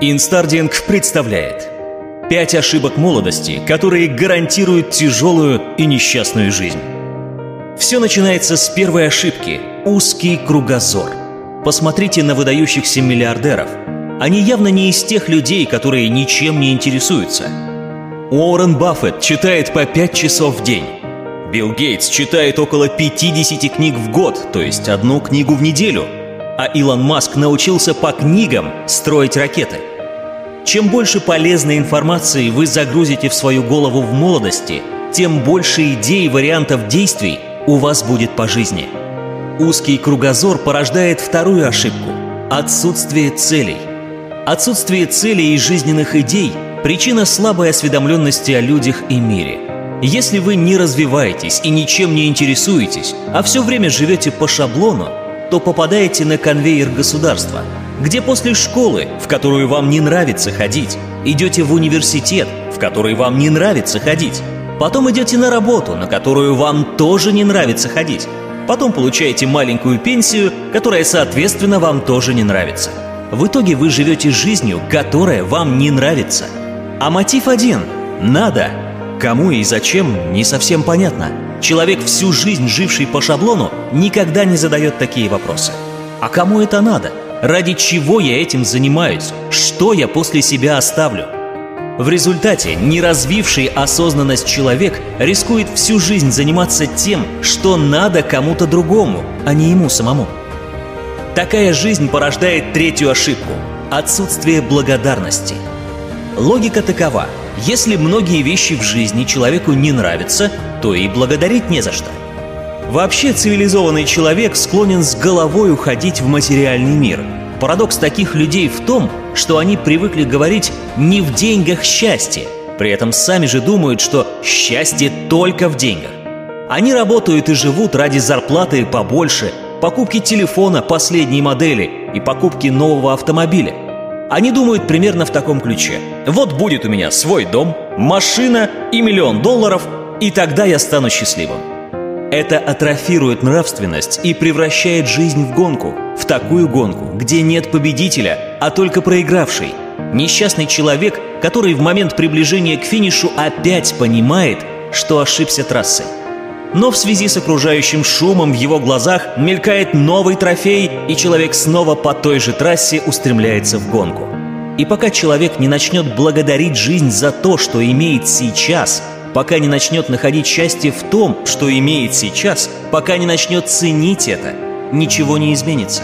Инстардинг представляет Пять ошибок молодости, которые гарантируют тяжелую и несчастную жизнь. Все начинается с первой ошибки – узкий кругозор. Посмотрите на выдающихся миллиардеров. Они явно не из тех людей, которые ничем не интересуются. Уоррен Баффет читает по 5 часов в день. Билл Гейтс читает около 50 книг в год, то есть одну книгу в неделю. А Илон Маск научился по книгам строить ракеты. Чем больше полезной информации вы загрузите в свою голову в молодости, тем больше идей и вариантов действий у вас будет по жизни. Узкий кругозор порождает вторую ошибку – отсутствие целей. Отсутствие целей и жизненных идей – причина слабой осведомленности о людях и мире. Если вы не развиваетесь и ничем не интересуетесь, а все время живете по шаблону, то попадаете на конвейер государства, где после школы, в которую вам не нравится ходить, идете в университет, в который вам не нравится ходить, потом идете на работу, на которую вам тоже не нравится ходить, потом получаете маленькую пенсию, которая, соответственно, вам тоже не нравится. В итоге вы живете жизнью, которая вам не нравится. А мотив один – надо. Кому и зачем – не совсем понятно – Человек, всю жизнь живший по шаблону, никогда не задает такие вопросы. А кому это надо? Ради чего я этим занимаюсь? Что я после себя оставлю? В результате не развивший осознанность человек рискует всю жизнь заниматься тем, что надо кому-то другому, а не ему самому. Такая жизнь порождает третью ошибку – отсутствие благодарности. Логика такова – если многие вещи в жизни человеку не нравятся, то и благодарить не за что. Вообще цивилизованный человек склонен с головой уходить в материальный мир. Парадокс таких людей в том, что они привыкли говорить «не в деньгах счастье», при этом сами же думают, что счастье только в деньгах. Они работают и живут ради зарплаты побольше, покупки телефона последней модели и покупки нового автомобиля. Они думают примерно в таком ключе. Вот будет у меня свой дом, машина и миллион долларов, и тогда я стану счастливым. Это атрофирует нравственность и превращает жизнь в гонку, в такую гонку, где нет победителя, а только проигравший. Несчастный человек, который в момент приближения к финишу опять понимает, что ошибся трассой. Но в связи с окружающим шумом в его глазах мелькает новый трофей, и человек снова по той же трассе устремляется в гонку. И пока человек не начнет благодарить жизнь за то, что имеет сейчас, пока не начнет находить счастье в том, что имеет сейчас, пока не начнет ценить это, ничего не изменится.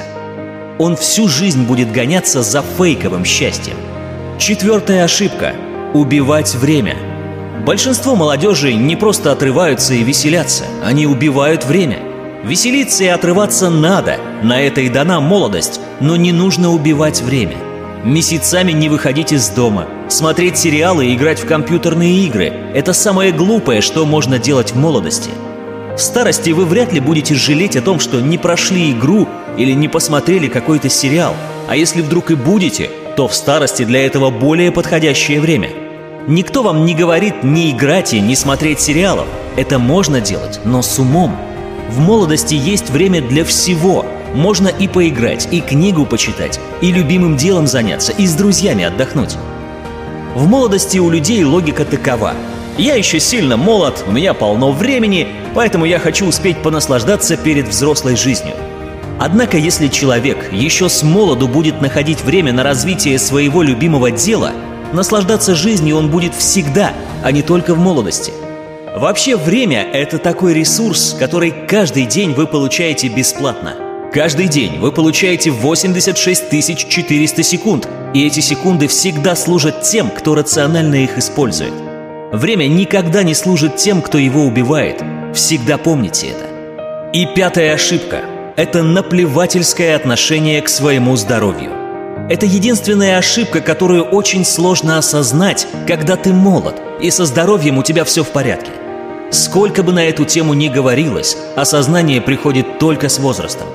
Он всю жизнь будет гоняться за фейковым счастьем. Четвертая ошибка – убивать время – Большинство молодежи не просто отрываются и веселятся, они убивают время. Веселиться и отрываться надо, на это и дана молодость, но не нужно убивать время. Месяцами не выходить из дома, смотреть сериалы и играть в компьютерные игры – это самое глупое, что можно делать в молодости. В старости вы вряд ли будете жалеть о том, что не прошли игру или не посмотрели какой-то сериал, а если вдруг и будете, то в старости для этого более подходящее время – Никто вам не говорит не играть и не смотреть сериалов. Это можно делать, но с умом. В молодости есть время для всего. Можно и поиграть, и книгу почитать, и любимым делом заняться, и с друзьями отдохнуть. В молодости у людей логика такова. Я еще сильно молод, у меня полно времени, поэтому я хочу успеть понаслаждаться перед взрослой жизнью. Однако, если человек еще с молоду будет находить время на развитие своего любимого дела – Наслаждаться жизнью он будет всегда, а не только в молодости. Вообще время – это такой ресурс, который каждый день вы получаете бесплатно. Каждый день вы получаете 86 400 секунд, и эти секунды всегда служат тем, кто рационально их использует. Время никогда не служит тем, кто его убивает. Всегда помните это. И пятая ошибка – это наплевательское отношение к своему здоровью. Это единственная ошибка, которую очень сложно осознать, когда ты молод, и со здоровьем у тебя все в порядке. Сколько бы на эту тему ни говорилось, осознание приходит только с возрастом.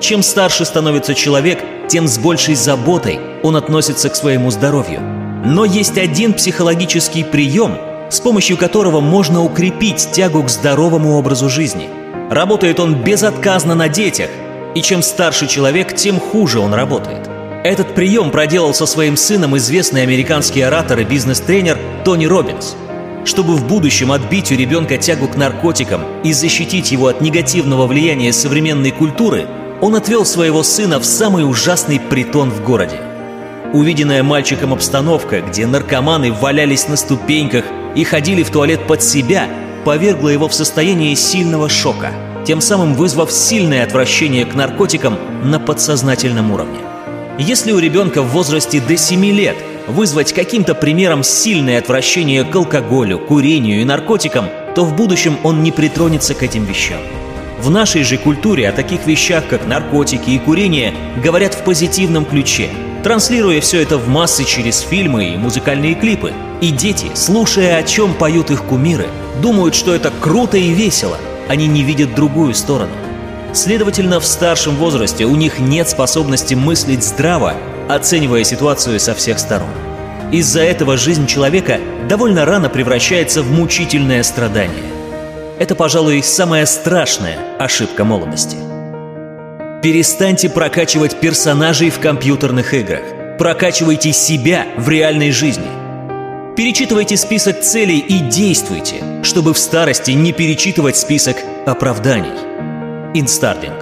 Чем старше становится человек, тем с большей заботой он относится к своему здоровью. Но есть один психологический прием, с помощью которого можно укрепить тягу к здоровому образу жизни. Работает он безотказно на детях, и чем старше человек, тем хуже он работает – Этот прием проделал со своим сыном известный американский оратор и бизнес-тренер Тони Робинс. Чтобы в будущем отбить у ребенка тягу к наркотикам и защитить его от негативного влияния современной культуры, он отвел своего сына в самый ужасный притон в городе. Увиденная мальчиком обстановка, где наркоманы валялись на ступеньках и ходили в туалет под себя, повергла его в состояние сильного шока, тем самым вызвав сильное отвращение к наркотикам на подсознательном уровне. Если у ребенка в возрасте до 7 лет вызвать каким-то примером сильное отвращение к алкоголю, курению и наркотикам, то в будущем он не притронется к этим вещам. В нашей же культуре о таких вещах, как наркотики и курение, говорят в позитивном ключе, транслируя все это в массы через фильмы и музыкальные клипы. И дети, слушая, о чем поют их кумиры, думают, что это круто и весело. Они не видят другую сторону. Следовательно, в старшем возрасте у них нет способности мыслить здраво, оценивая ситуацию со всех сторон. Из-за этого жизнь человека довольно рано превращается в мучительное страдание. Это, пожалуй, самая страшная ошибка молодости. Перестаньте прокачивать персонажей в компьютерных играх. Прокачивайте себя в реальной жизни. Перечитывайте список целей и действуйте, чтобы в старости не перечитывать список оправданий. Инстардинг.